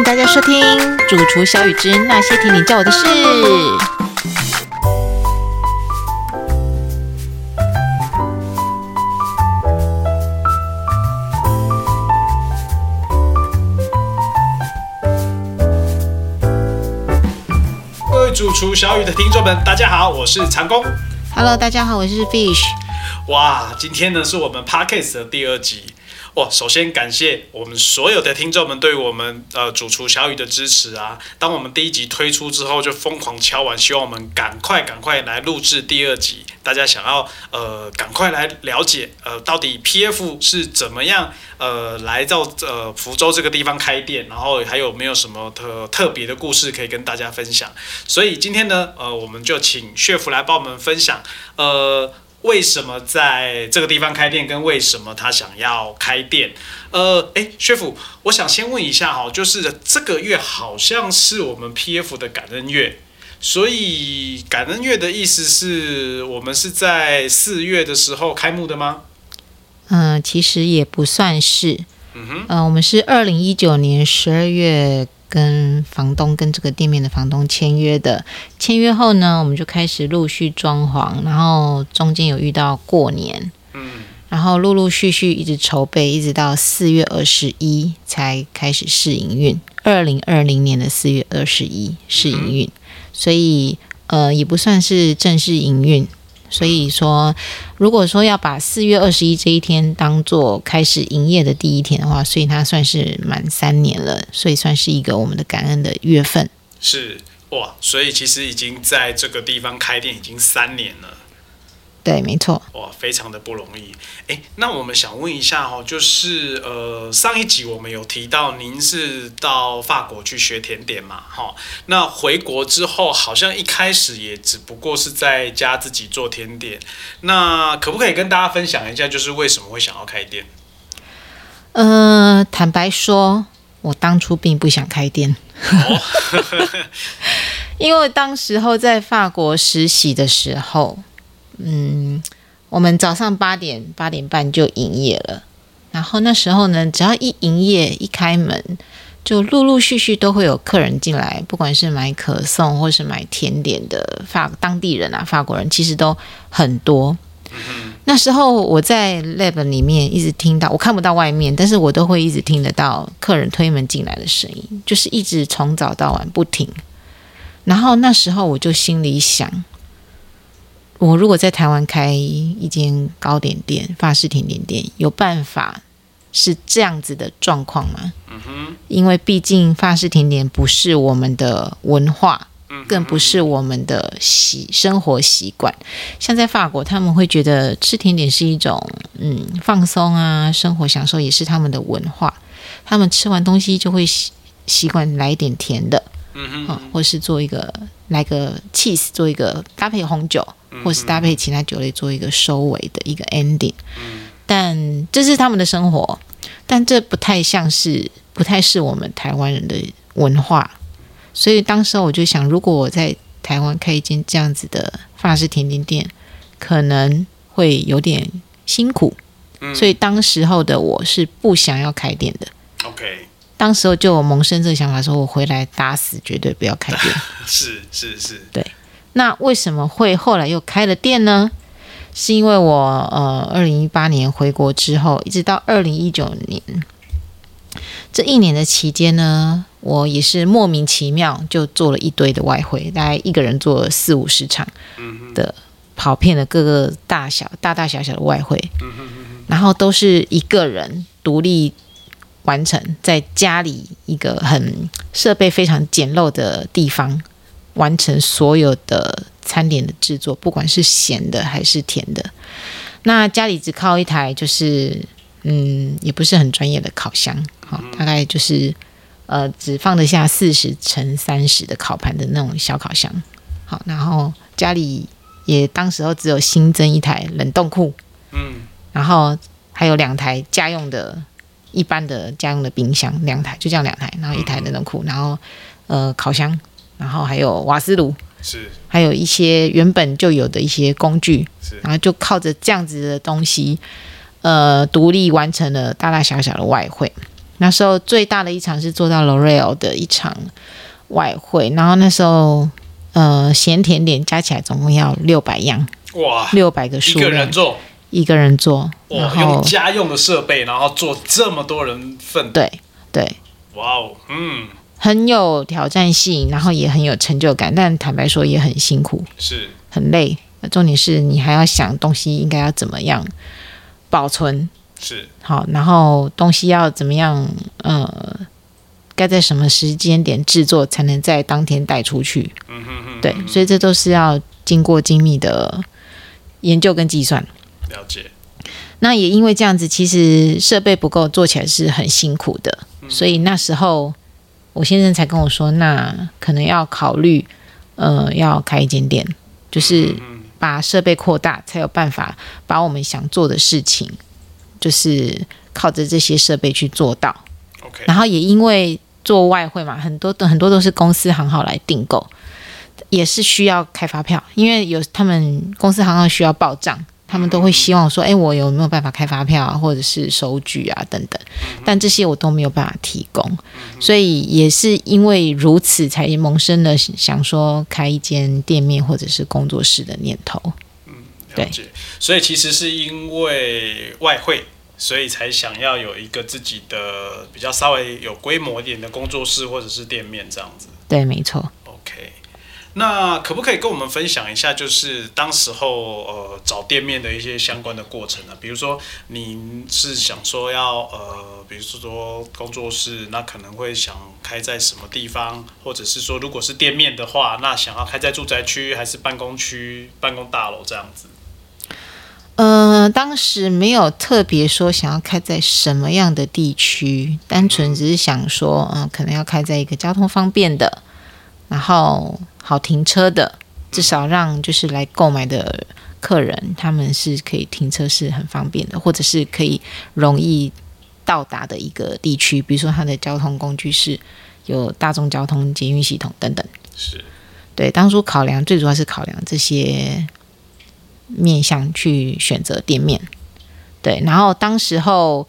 迎大家收听《主厨小雨之那些听你叫我的事》。各位主厨小雨的听众们，大家好，我是长工。Hello，大家好，我是 Fish。哇，今天呢是我们 Podcast 的第二集。哇，首先感谢我们所有的听众们对我们呃主厨小雨的支持啊！当我们第一集推出之后，就疯狂敲完，希望我们赶快赶快来录制第二集。大家想要呃赶快来了解呃到底 PF 是怎么样呃来到呃福州这个地方开店，然后还有没有什么特特别的故事可以跟大家分享。所以今天呢，呃，我们就请血福来帮我们分享呃。为什么在这个地方开店，跟为什么他想要开店？呃，诶，薛府，我想先问一下哈，就是这个月好像是我们 PF 的感恩月，所以感恩月的意思是我们是在四月的时候开幕的吗？嗯、其实也不算是，嗯哼，呃，我们是二零一九年十二月跟房东跟这个店面的房东签约的。签约后呢，我们就开始陆续装潢，然后中间有遇到过年，嗯，然后陆陆续续一直筹备，一直到四月二十一才开始试营运。二零二零年的四月二十一试营运，所以呃也不算是正式营运。所以说，如果说要把四月二十一这一天当做开始营业的第一天的话，所以它算是满三年了，所以算是一个我们的感恩的月份。是哇，所以其实已经在这个地方开店已经三年了。对，没错。哇，非常的不容易。哎，那我们想问一下哦，就是呃，上一集我们有提到您是到法国去学甜点嘛，哈，那回国之后好像一开始也只不过是在家自己做甜点，那可不可以跟大家分享一下，就是为什么会想要开店？呃，坦白说，我当初并不想开店。哦，因为当时候在法国实习的时候，嗯，我们早上八点八点半就营业了，然后那时候呢，只要一营业一开门，就陆陆续续都会有客人进来，不管是买可颂或是买甜点的法当地人啊，法国人其实都很多。那时候我在 lab 里面一直听到，我看不到外面，但是我都会一直听得到客人推门进来的声音，就是一直从早到晚不停。然后那时候我就心里想，我如果在台湾开一间糕点店、法式甜点店，有办法是这样子的状况吗？嗯哼，因为毕竟法式甜点不是我们的文化，嗯，更不是我们的习生活习惯。像在法国，他们会觉得吃甜点是一种嗯放松啊，生活享受也是他们的文化。他们吃完东西就会习习惯来一点甜的，嗯啊、或是做一个来个 cheese，做一个搭配红酒，或是搭配其他酒类做一个收尾的一个 ending。但这是他们的生活，但这不太像是，不太是我们台湾人的文化。所以当时候我就想，如果我在台湾开一间这样子的法式甜点店，可能会有点辛苦。嗯所以当时候的我是不想要开店的。OK，当时候就有萌生这个想法，说我回来打死绝对不要开店。是 是是，那为什么会后来又开了店呢？是因为我呃，二零一八年回国之后，一直到二零一九年这一年的期间呢，我也是莫名其妙就做了一堆的外汇，大概一个人做了四五十场的跑遍了各个大小大大小小的外汇，然后都是一个人独立完成，在家里一个很设备非常简陋的地方。完成所有的餐点的制作，不管是咸的还是甜的。那家里只靠一台，就是嗯，也不是很专业的烤箱，好、大概就是呃，只放得下四十乘三十的烤盘的那种小烤箱。好，然后家里也当时候只有新增一台冷冻库，嗯然后还有两台家用的、一般的家用的冰箱，两台就这样两台，然后一台冷冻库，然后呃烤箱，然后还有瓦斯炉，是。还有一些原本就有的一些工具，是。然后就靠着这样子的东西，呃，独立完成了大大小小的外汇。那时候最大的一场是做到 L'Oreal 的一场外汇，然后那时候呃咸甜点加起来总共要六百样，哇，六百个一数量个人，做，一个人做，然哇，用后家用的设备，然后做这么多人份，对对，哇哦，嗯，很有挑战性，然后也很有成就感，但坦白说也很辛苦，是很累。重点是你还要想东西应该要怎么样保存是，好，然后东西要怎么样呃，该在什么时间点制作才能在当天带出去？嗯哼哼，对，所以这都是要经过精密的研究跟计算。了解，那也因为这样子，其实设备不够，做起来是很辛苦的。所以那时候我先生才跟我说，那可能要考虑，呃，要开一间店，就是嗯，把设备扩大，才有办法把我们想做的事情，就是靠着这些设备去做到。OK，然后也因为做外汇嘛，很多的很多都是公司行号来订购，也是需要开发票，因为有他们公司行号需要报账，他们都会希望说，哎，我有没有办法开发票啊，或者是收据啊等等，但这些我都没有办法提供，所以也是因为如此，才萌生了想说开一间店面或者是工作室的念头。了解。所以其实是因为外汇，所以才想要有一个自己的比较稍微有规模一点的工作室或者是店面这样子。对，没错。那可不可以跟我们分享一下，就是当时候呃找店面的一些相关的过程呢？比如说你是想说要呃，比如说工作室，那可能会想开在什么地方，或者是说如果是店面的话，那想要开在住宅区还是办公区、办公大楼这样子？呃，当时没有特别说想要开在什么样的地区，单纯只是想说，嗯、可能要开在一个交通方便的，然后好停车的，至少让就是来购买的客人他们是可以停车是很方便的，或者是可以容易到达的一个地区，比如说它的交通工具是有大众交通、捷运系统等等。是对，当初考量最主要是考量这些面向去选择店面。对，然后当时候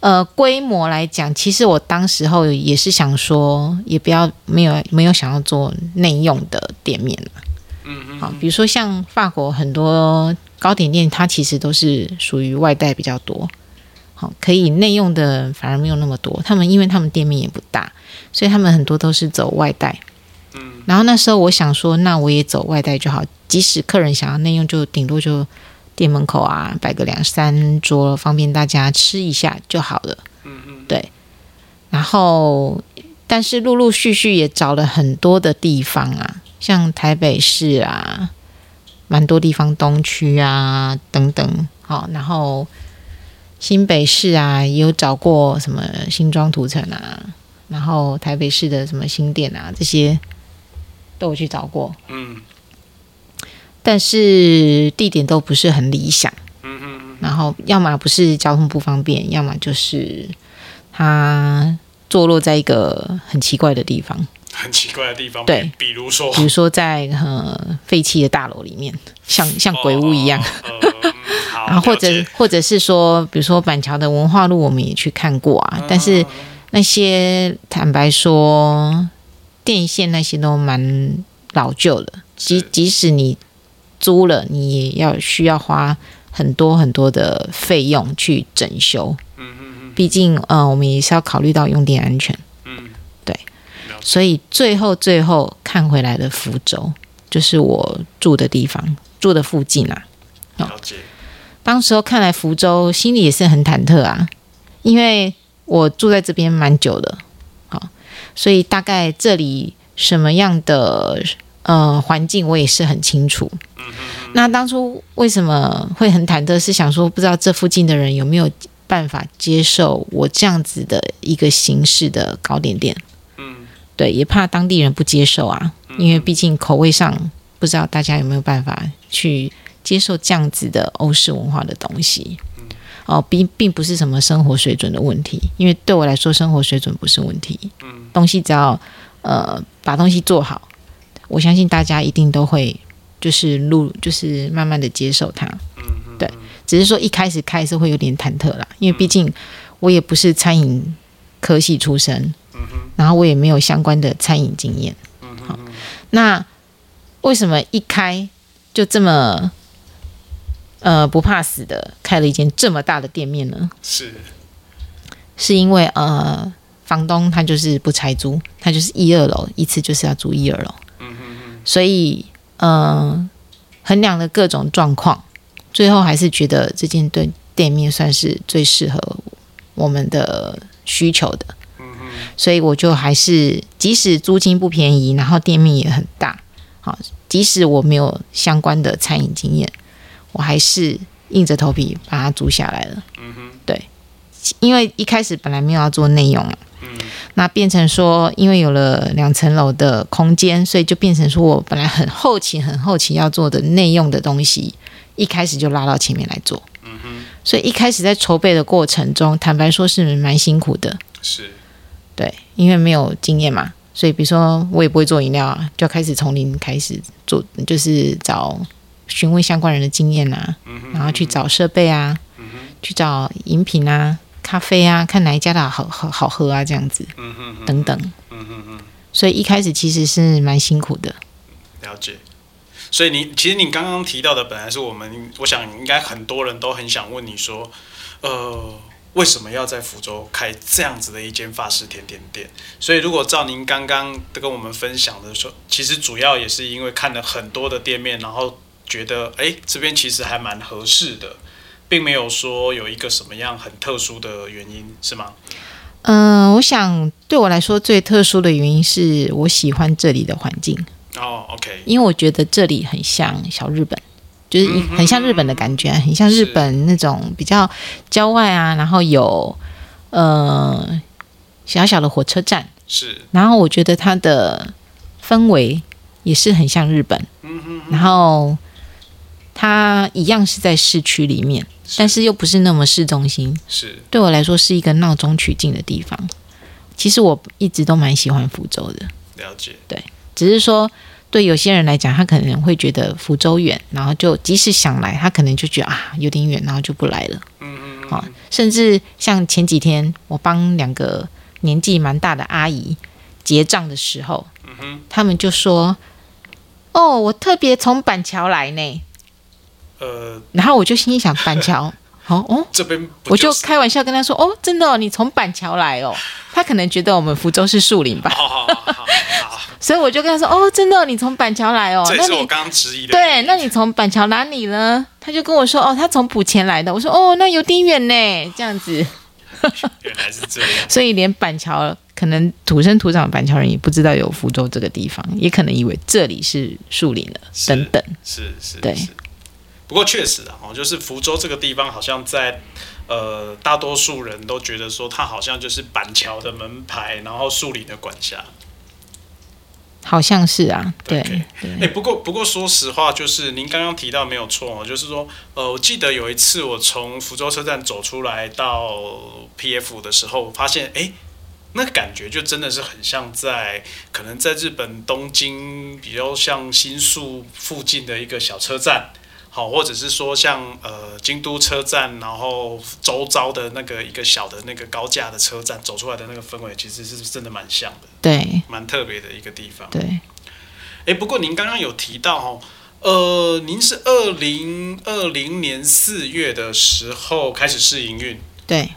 呃规模来讲，其实我当时候也是想说，也不要没有没有想要做内用的店面了。嗯嗯好，比如说像法国很多糕点店，它其实都是属于外带比较多。好，可以内用的反而没有那么多。他们因为他们店面也不大，所以他们很多都是走外带。嗯，然后那时候我想说，那我也走外带就好，即使客人想要内用，就顶多就店门口啊摆个两三桌，方便大家吃一下就好了。嗯嗯，对。然后，但是陆陆续续也找了很多的地方啊，像台北市啊，蛮多地方东区啊等等，好，然后新北市啊也有找过什么新庄土城啊，然后台北市的什么新店啊这些都有去找过，嗯但是地点都不是很理想。嗯嗯嗯，然后要么不是交通不方便，要么就是它坐落在一个很奇怪的地方，很奇怪的地方，对。比比如说？比如说在呃废弃的大楼里面，像像鬼屋一样。然后或者或者是说，比如说板桥的文化路，我们也去看过啊，但是那些坦白说，电线那些都蛮老旧的，即即使你租了，你也要需要花很多很多的费用去整修。嗯嗯嗯。毕竟，呃，我们也是要考虑到用电安全，嗯，对，所以最后最后看回来的福州，就是我住的地方，住的附近啊。了解，当时候看来福州，心里也是很忐忑啊，因为我住在这边蛮久的，好，所以大概这里什么样的呃环境我也是很清楚。那当初为什么会很忐忑？是想说不知道这附近的人有没有办法接受我这样子的一个形式的糕点店？嗯对，也怕当地人不接受啊，因为毕竟口味上不知道大家有没有办法去接受这样子的欧式文化的东西。哦，并并不是什么生活水准的问题，因为对我来说，生活水准不是问题。嗯，东西只要呃把东西做好，我相信大家一定都会就是路就是慢慢的接受它。对只是说一开始开是会有点忐忑啦，因为毕竟我也不是餐饮科系出身，然后我也没有相关的餐饮经验。嗯哼，那为什么一开就这么呃不怕死的开了一间这么大的店面呢？是，是因为呃房东他就是不拆租，他就是一二楼一次就是要租一二楼，嗯哼哼，所以呃衡量了各种状况，最后还是觉得这间店店面算是最适合我们的需求的。所以我就还是，即使租金不便宜，然后店面也很大，好，即使我没有相关的餐饮经验，我还是硬着头皮把它租下来了。嗯哼，因为一开始本来没有要做内用嘛，嗯。那变成说，因为有了两层楼的空间，所以就变成说我本来很后期、很后期要做的内用的东西，一开始就拉到前面来做。嗯哼，所以一开始在筹备的过程中，坦白说是蛮辛苦的。是，对，因为没有经验嘛，所以比如说我也不会做饮料啊，就要开始从零开始做，就是找询问相关人的经验啊，嗯哼，然后去找设备啊，嗯，去找饮品啊、咖啡啊，看哪一家的好好好喝啊，这样子嗯哼哼，等等。嗯哼哼，所以一开始其实是蛮辛苦的。了解。所以你其实你刚刚提到的，本来是我们，我想应该很多人都很想问你说，呃，为什么要在福州开这样子的一间法式甜点店？所以如果照您刚刚跟我们分享的说，其实主要也是因为看了很多的店面，然后觉得哎这边其实还蛮合适的，并没有说有一个什么样很特殊的原因，是吗？嗯、我想对我来说最特殊的原因是我喜欢这里的环境，哦，OK，因为我觉得这里很像小日本，就是很像日本的感觉，很像日本那种比较郊外啊，然后有呃小小的火车站，是，然后我觉得它的氛围也是很像日本，嗯哼哼，然后它一样是在市区里面，但是又不是那么市中心，是，对我来说是一个闹中取静的地方。其实我一直都蛮喜欢福州的，了解，对。只是说对有些人来讲，他可能会觉得福州远，然后就即使想来，他可能就觉得啊有点远，然后就不来了。嗯嗯好、甚至像前几天我帮两个年纪蛮大的阿姨结账的时候，嗯哼，他们就说：“哦，我特别从板桥来呢。呃，”然后我就心里想，板桥，好 哦。这边不我就是开玩笑跟他说：“哦，真的哦，你从板桥来哦。”他可能觉得我们福州是树林吧，好好好 所以我就跟他说：“哦，真的哦、你从板桥来哦。”这是我刚刚质疑的对，那你从板桥哪里呢？他就跟我说：“哦，他从莆前来的。”我说：“哦，那有点远呢。”这样子，原来是这样，所以连板桥可能土生土长的板桥人也不知道有福州这个地方，也可能以为这里是树林了，等等。是是，对是。不过确实啊，哦，就是福州这个地方，好像在呃大多数人都觉得说，它好像就是板桥的门牌，然后树林的管辖。好像是啊，对哎、不过不过说实话，就是您刚刚提到没有错哦，就是说，呃，我记得有一次我从福州车站走出来到 PF 的时候，我发现哎。那感觉就真的是很像在可能在日本东京，比较像新宿附近的一个小车站，好，或者是说像呃京都车站，然后周遭的那个一个小的那个高架的车站走出来的那个氛围，其实是真的蛮像的，对。蛮特别的一个地方。对，哎，不过您刚刚有提到哦，呃，您是二零二零年四月的时候开始试营运。对，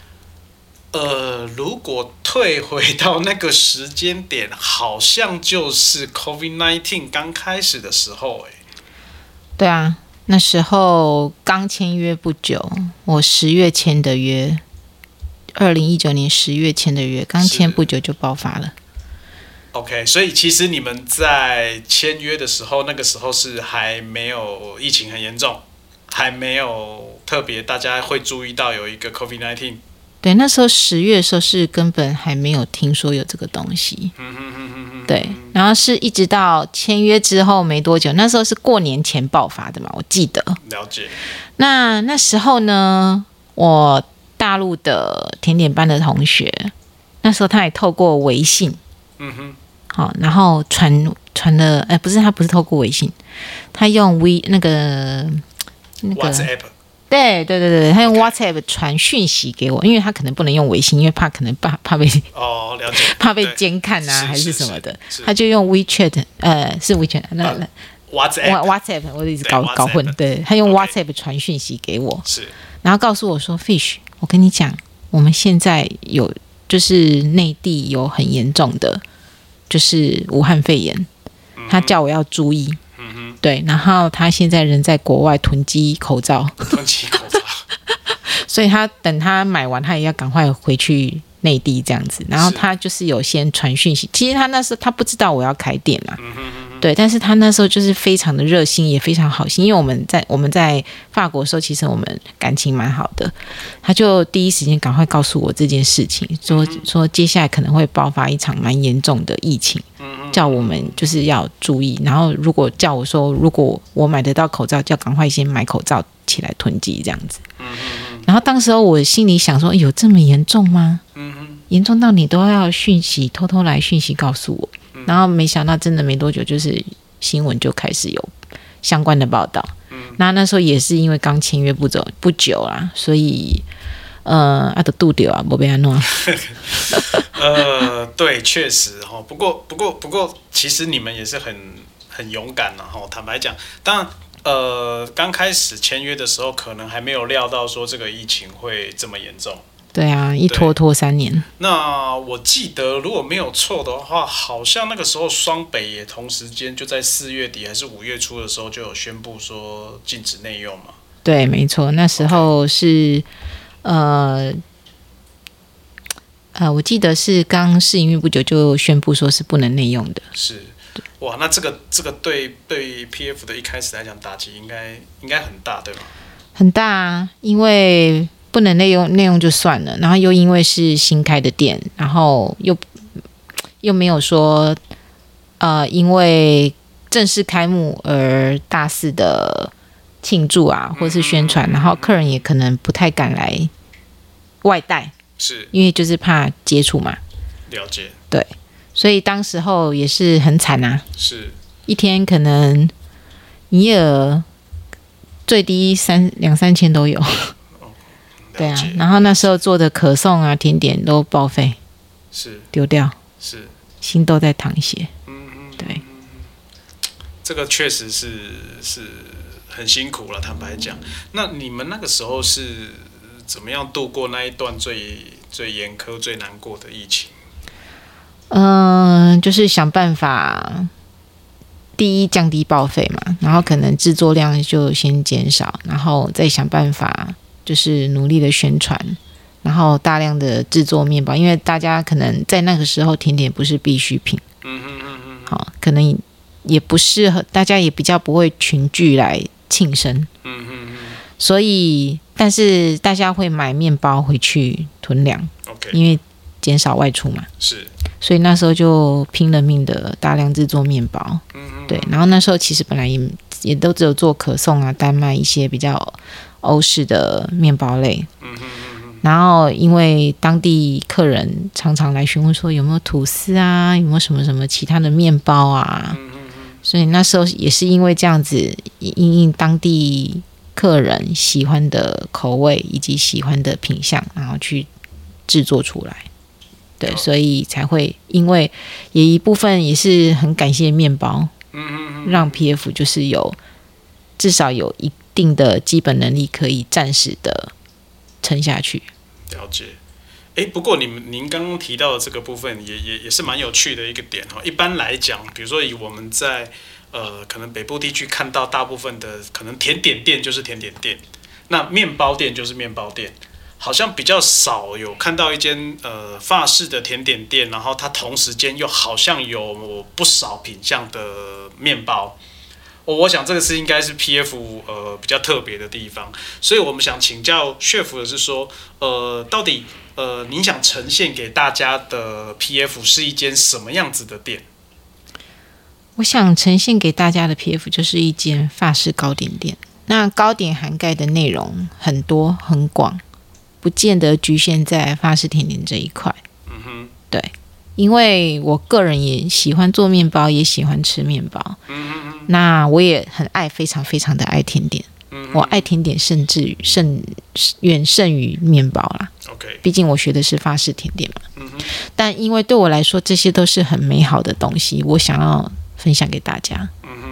呃，如果退回到那个时间点，好像就是 COVID nineteen 刚开始的时候，哎，对啊，那时候刚签约不久，我十月签的约，二零一九年十月签的约，刚签不久就爆发了。OK，所以其实你们在签约的时候，那个时候是还没有疫情很严重，还没有特别大家会注意到有一个 COVID nineteen。对，那时候十月的时候是根本还没有听说有这个东西。嗯哼哼哼哼，对，然后是一直到签约之后没多久，那时候是过年前爆发的嘛，我记得。了解。那那时候呢，我大陆的甜点班的同学，那时候他也透过微信，嗯哼，好、然后传传了，哎，不是，他不是透过微信，他用微那个那个，WhatsApp。对对对对，他用 WhatsApp 传讯息给我，因为他可能不能用微信，因为怕可能怕怕被哦，了解，怕被监看啊，还是是什么的。他就用 WeChat，呃，是 WeChat，那 WhatsApp Wha- WhatsApp，我一直搞搞混对他用 WhatsApp 传讯息给我，是。然后告诉我说，Fish，我跟你讲，我们现在有就是内地有很严重的，就是武汉肺炎，他叫我要注意。嗯对，然后他现在人在国外囤积口罩，囤积口罩，所以他等他买完，他也要赶快回去内地这样子。然后他就是有先传讯息，其实他那时候他不知道我要开店啊，嗯哼嗯哼，对，但是他那时候就是非常的热心，也非常好心，因为我们在我们在法国的时候，其实我们感情蛮好的，他就第一时间赶快告诉我这件事情，说说接下来可能会爆发一场蛮严重的疫情，叫我们就是要注意，然后如果叫我说，如果我买得到口罩，就要赶快先买口罩起来囤积这样子。然后当时候我心里想说，有这么严重吗？严重到你都要讯息偷偷来讯息告诉我，然后没想到真的没多久，就是新闻就开始有相关的报道。那那时候也是因为刚签约不久不久啊，所以呃，阿德杜丢啊，莫被安诺。呃，对，确实哈。不过，不过，不过，其实你们也是很很勇敢然后坦白讲，当然，呃，刚开始签约的时候，可能还没有料到说这个疫情会这么严重。对啊，一拖拖三年。那我记得，如果没有错的话，好像那个时候双北也同时间就在四月底还是五月初的时候就有宣布说禁止内用嘛。对，没错，那时候是呃呃，我记得是刚试营运不久就宣布说是不能内用的。是，哇，那这个这个对对 PF 的一开始来讲打击应该应该很大，对吧？很大啊，因为不能内用，内用就算了，然后又因为是新开的店，然后又又没有说呃，因为正式开幕而大肆的庆祝啊，或是宣传，然后客人也可能不太敢来外带，是。因为就是怕接触嘛，了解，对。所以当时候也是很惨啊，是。一天可能营业额最低三两三千都有。对啊，，然后那时候做的可颂啊、甜点都报废。是。丢掉，是，心都在淌血。嗯嗯，对，这个确实是是很辛苦了，坦白讲。那你们那个时候是怎么样度过那一段最最严苛、最难过的疫情？嗯、就是想办法，第一降低报废嘛，然后可能制作量就先减少，然后再想办法就是努力的宣传，然后大量的制作面包，因为大家可能在那个时候甜点不是必需品，嗯嗯嗯嗯，好、可能也不适合，大家也比较不会群聚来庆生。嗯嗯嗯所以，但是大家会买面包回去囤粮，，OK，因为减少外出嘛。是，所以那时候就拼了命的大量制作面包，嗯嗯，对。然后那时候其实本来也也都只有做可颂啊、丹麦一些比较欧式的面包类。然后因为当地客人常常来询问说有没有吐司啊，有没有什么什么其他的面包啊，所以那时候也是因为这样子，因应当地客人喜欢的口味以及喜欢的品相，然后去制作出来。对，哦。所以才会因为也一部分也是很感谢面包，让 PF 就是有至少有一定的基本能力，可以暂时的撑下去。了解。诶，不过你们您刚刚提到的这个部分也也也是蛮有趣的一个点哈。一般来讲，比如说以我们在呃可能北部地区看到大部分的可能甜点店就是甜点店，那面包店就是面包店，好像比较少有看到一间呃法式的甜点店，然后它同时间又好像有不少品相的面包。我我想这个是应该是 PF 呃比较特别的地方，所以我们想请教 chef 的是说，呃，到底呃您想呈现给大家的 PF 是一间什么样子的店？我想呈现给大家的 PF 就是一间法式糕点店。那糕点涵盖的内容很多很广，不见得局限在法式甜点这一块。因为我个人也喜欢做面包，也喜欢吃面包。嗯那我也很爱，非常非常的爱甜点。我爱甜点，甚至于胜远胜于面包啦。OK，毕竟我学的是法式甜点嘛。但因为对我来说，这些都是很美好的东西，我想要分享给大家，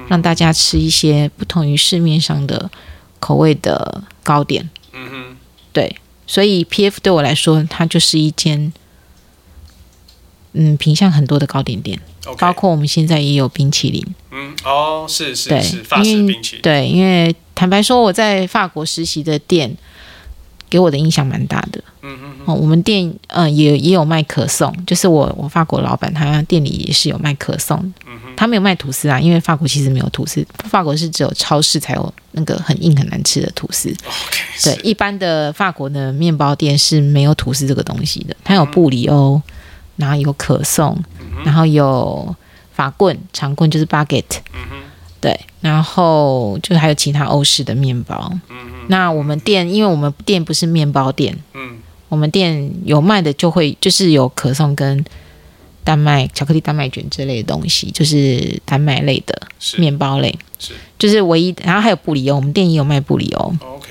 让大家吃一些不同于市面上的口味的糕点。嗯哼，对，所以 P.F 对我来说，它就是一间嗯品相很多的糕点店包括我们现在也有冰淇淋。嗯，哦，是是对是，法式冰淇淋，对，因为坦白说，我在法国实习的店给我的印象蛮大的。嗯嗯哦，我们店呃也也有卖可颂，就是我我法国老板他店里也是有卖可颂，嗯他没有卖吐司啊，因为法国其实没有吐司，法国是只有超市才有那个很硬很难吃的吐司。对，一般的法国的面包店是没有吐司这个东西的，它有布里欧，然后有可颂，然后有法棍，长棍就是 baguette，对，然后就还有其他欧式的面包。那我们店，因为我们店不是面包店，嗯。我们店有卖的就会就是有可颂跟丹麦巧克力丹麦卷之类的东西，就是丹麦类的是。面包类，是。就是唯一，然后还有布里欧，我们店也有卖布里欧。OK，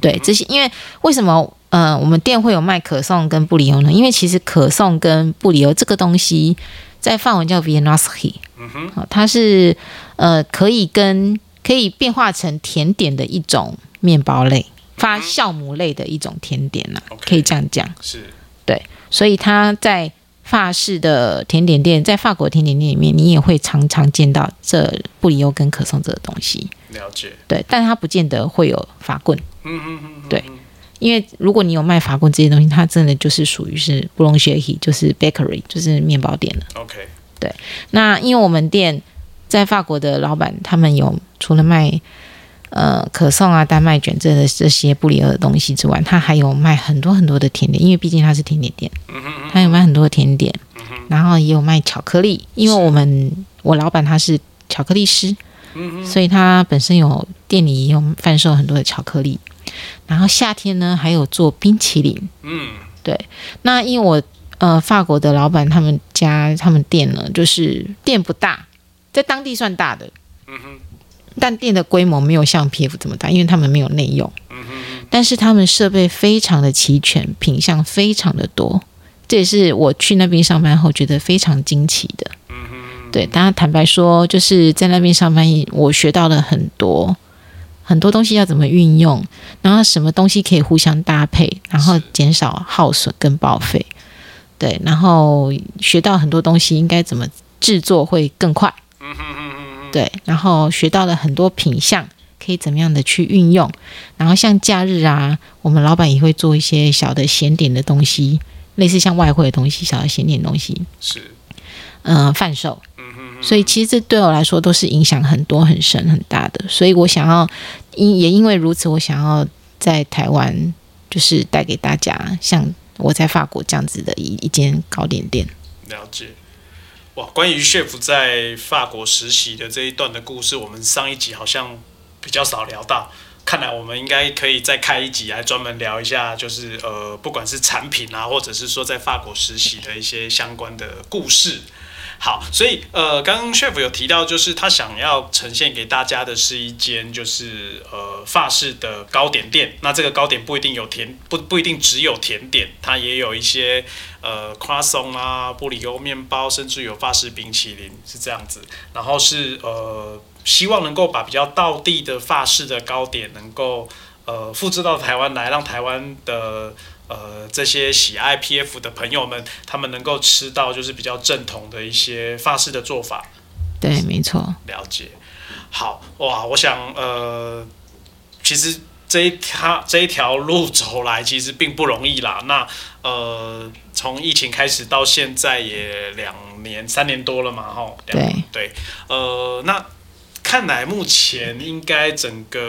对，这些因为为什么呃我们店会有卖可颂跟布里欧呢？因为其实可颂跟布里欧这个东西在法文叫 viennoiserie，嗯哼，好，它是呃可以跟可以变化成甜点的一种面包类，发酵母类的一种甜点呐、OK 可以这样讲。是对所以它在法式的甜点店，在法国甜点店里面，你也会常常见到这布里欧跟可颂这个东西。了解，对，但它不见得会有法棍。嗯嗯嗯，对因为如果你有卖法棍这些东西，它真的就是属于是布隆雪希，就是 bakery，就是面包店了。，OK，对。那因为我们店在法国的老板，他们有除了卖呃可颂啊、丹麦卷这的这些布里欧的东西之外，他还有卖很多很多的甜点，因为毕竟它是甜点店，他有卖很多的甜点，然后也有卖巧克力，因为我们我老板他是巧克力师，所以他本身有店里也有贩售很多的巧克力，然后夏天呢还有做冰淇淋，嗯。对那因为我呃法国的老板他们家他们店呢，就是店不大，在当地算大的，嗯哼，但店的规模没有像 PF 这么大，因为他们没有内用，嗯哼，但是他们设备非常的齐全，品相非常的多，这也是我去那边上班后觉得非常惊奇的。嗯哼，对，大家坦白说，就是在那边上班，我学到了很多很多东西要怎么运用，然后什么东西可以互相搭配，然后减少耗损跟报废。对，然后学到很多东西应该怎么制作会更快。对，然后学到了很多品相，可以怎么样的去运用。然后像假日啊，我们老板也会做一些小的咸点的东西，类似像外汇的东西，小的咸点东西，是，嗯、贩售。所以其实这对我来说都是影响很多、很深、很大的。所以我想要，因也因为如此，我想要在台湾就是带给大家像我在法国这样子的一一间糕点店。了解。哇，关于 chef 在法国实习的这一段的故事，我们上一集好像比较少聊到。看来我们应该可以再开一集来专门聊一下，就是呃，不管是产品啊，或者是说在法国实习的一些相关的故事。好，所以呃，刚刚 chef 有提到，就是他想要呈现给大家的是一间就是呃法式的糕点店。那这个糕点不一定有甜，不不一定只有甜点，它也有一些呃 croissant 啊、布里欧面包，甚至有法式冰淇淋是这样子。然后是呃，希望能够把比较道地的法式的糕点能够呃复制到台湾来，让台湾的呃这些喜爱 PF 的朋友们，他们能够吃到就是比较正统的一些法式的做法。对，没错。了解。好哇，我想呃，其实这一条这一条路走来其实并不容易啦。那呃，从疫情开始到现在也两年三年多了嘛，哈。两对对，呃，那看来目前应该整个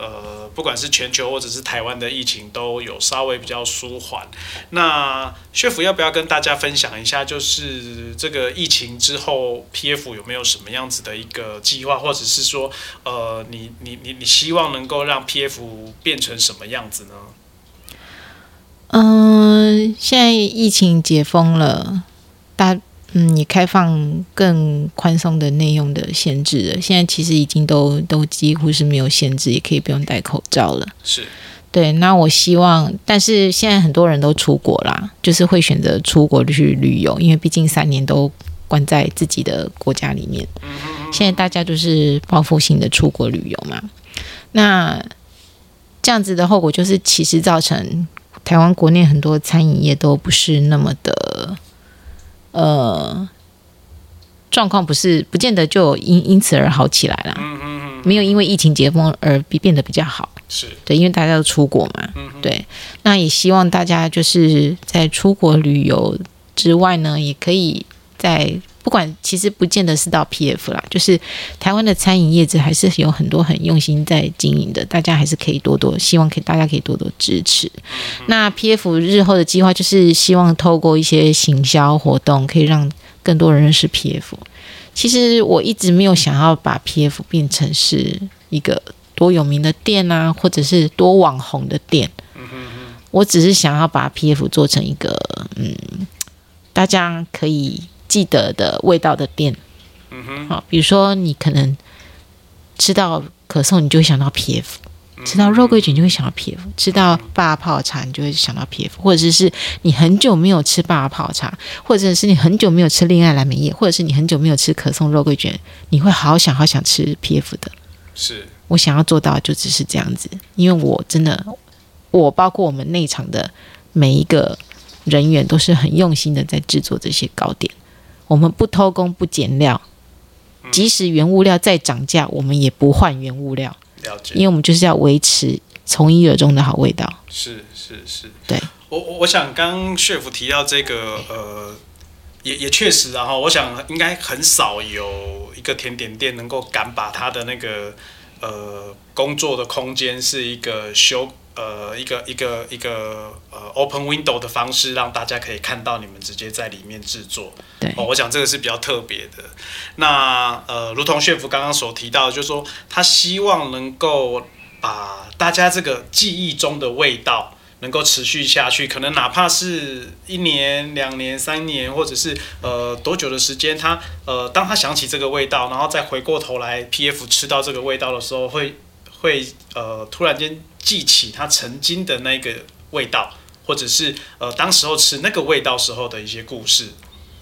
呃，不管是全球或者是台湾的疫情都有稍微比较舒缓。那薛府要不要跟大家分享一下，就是这个疫情之后，PF 有没有什么样子的一个计划，或者是说，呃，你你你你希望能够让 PF 变成什么样子呢？嗯，现在疫情解封了，大嗯，你开放更宽松的内用的限制了。现在其实已经都都几乎是没有限制，也可以不用戴口罩了。是对，那我希望，但是现在很多人都出国啦，就是会选择出国去旅游，因为毕竟三年都关在自己的国家里面。现在大家就是报复性的出国旅游嘛，那这样子的后果就是，其实造成台湾国内很多餐饮业都不是那么的，呃，状况不是不见得就因因此而好起来啦。没有因为疫情解封而比变得比较好。是，对，因为大家都出国嘛，对，那也希望大家就是在出国旅游之外呢，也可以在不管其实不见得是到 PF 啦，就是台湾的餐饮业者还是有很多很用心在经营的，大家还是可以多多希望可以大家可以多多支持。那 PF 日后的计划就是希望透过一些行销活动，可以让更多人认识 PF。其实我一直没有想要把 PF 变成是一个。多有名的店啊，或者是多网红的店，我只是想要把 P F 做成一个嗯，大家可以记得的味道的店。嗯哼，好，比如说你可能吃到可颂，你就会想到 P F；吃到肉桂卷就会想到 P F；吃到爸泡茶，你就会想到 P F；或者是你很久没有吃爸泡茶，或者是你很久没有吃恋爱蓝莓叶，或者是你很久没有吃可颂肉桂卷，你会好想好想吃 P F 的。是。我想要做到就只是这样子，因为我真的，我包括我们内场的每一个人员都是很用心的在制作这些糕点。我们不偷工不减料，即使原物料再涨价，我们也不换原物料。了解，因为我们就是要维持从一而终的好味道。是是是，对我我我想刚 chef 提到这个呃，也也确实，然后我想应该很少有一个甜点店能够敢把它的那个。呃，工作的空间是一个修呃一个一个一个呃 open window 的方式，让大家可以看到你们直接在里面制作。对，哦，我想这个是比较特别的。那呃，如同炫福刚刚所提到，就是说他希望能够把大家这个记忆中的味道。能够持续下去，可能哪怕是一年、两年、三年，或者是呃多久的时间，他呃当他想起这个味道，然后再回过头来 P F 吃到这个味道的时候，会会呃突然间记起他曾经的那个味道，或者是呃当时候吃那个味道时候的一些故事。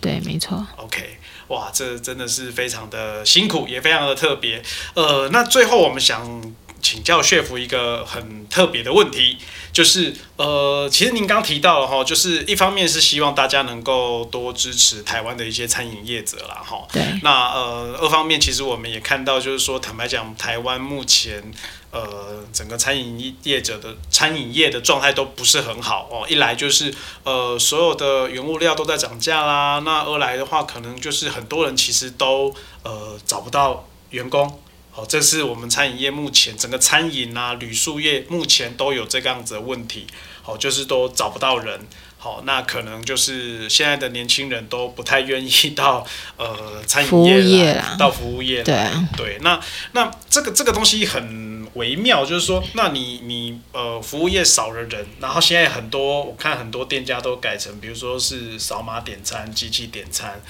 对，没错。OK，哇，这真的是非常的辛苦，也非常的特别。呃，那最后我们想请教血福一个很特别的问题。就是呃，其实您刚提到了哈，就是一方面是希望大家能够多支持台湾的一些餐饮业者啦哈。对。那呃，二方面其实我们也看到，就是说坦白讲，台湾目前呃整个餐饮业者的餐饮业的状态都不是很好哦。一来就是呃所有的原物料都在涨价啦，那二来的话，可能就是很多人其实都呃找不到员工。好，这是我们餐饮业目前整个餐饮啊、旅宿业目前都有这个样子的问题。好，就是都找不到人。好，那可能就是现在的年轻人都不太愿意到呃餐饮业啦，到服务业。对对，那那这个这个东西很微妙，就是说，那你你呃服务业少了人，然后现在很多我看很多店家都改成，比如说是扫码点餐、机器点餐，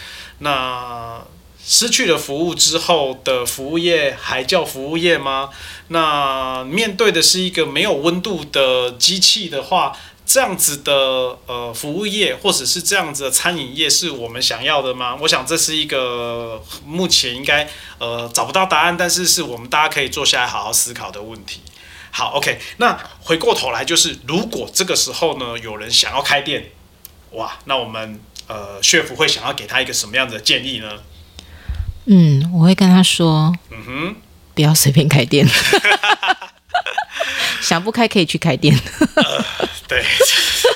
那。失去了服务之后的服务业还叫服务业吗？那面对的是一个没有温度的机器的话，这样子的呃服务业或者是这样子的餐饮业是我们想要的吗？我想这是一个目前应该呃找不到答案，但是是我们大家可以坐下来好好思考的问题。好，OK，那回过头来就是，如果这个时候呢有人想要开店，哇，那我们呃血府会想要给他一个什么样的建议呢？嗯，我会跟他说，嗯哼，不要随便开店，想不开可以去开店。对，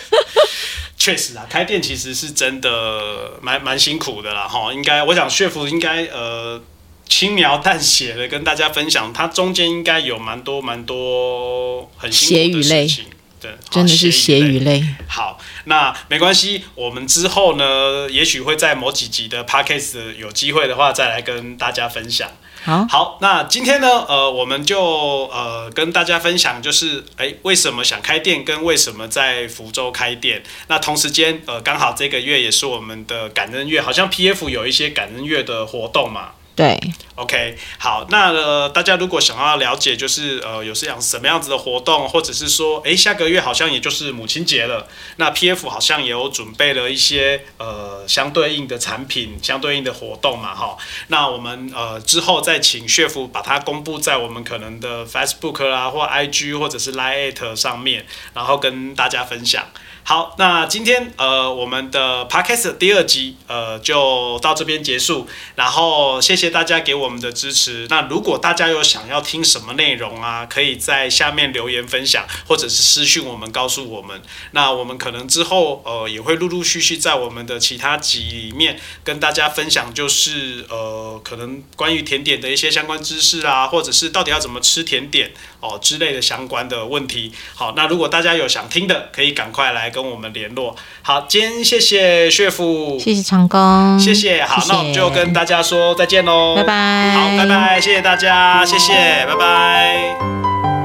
确实啊，开店其实是真的蛮蛮辛苦的啦，哈。应该，我想血福应该呃轻描淡写的跟大家分享，它中间应该有蛮多蛮多很辛苦的事情。对，真的是血与泪。好，那没关系，我们之后呢，也许会在某几集的 podcast 有机会的话，再来跟大家分享。好，好，那今天呢，呃，我们就呃跟大家分享，就是哎，为什么想开店，跟为什么在福州开店。那同时间，呃，刚好这个月也是我们的感恩月，好像 PF 有一些感恩月的活动嘛。对，OK，好，那呃，大家如果想要了解，就是呃，有这样什么样子的活动，或者是说，诶，下个月好像也就是母亲节了，那 PF 好像也有准备了一些呃相对应的产品、相对应的活动嘛，哈。那我们呃之后再请血夫把它公布在我们可能的 Facebook 啦，或 IG 或者是 Line 上面，然后跟大家分享。好，那今天呃我们的 podcast 第二集呃就到这边结束，然后谢谢大家给我们的支持。那如果大家有想要听什么内容啊，可以在下面留言分享，或者是私讯我们告诉我们。那我们可能之后呃也会陆陆续续在我们的其他集里面跟大家分享，就是呃可能关于甜点的一些相关知识啊，或者是到底要怎么吃甜点哦之类的相关的问题。好，那如果大家有想听的，可以赶快来跟我们联络。好，今天谢谢血夫，谢谢长工，谢谢。好，那我们就跟大家说再见喽，拜拜，好，拜拜，谢谢大家，谢谢，拜拜。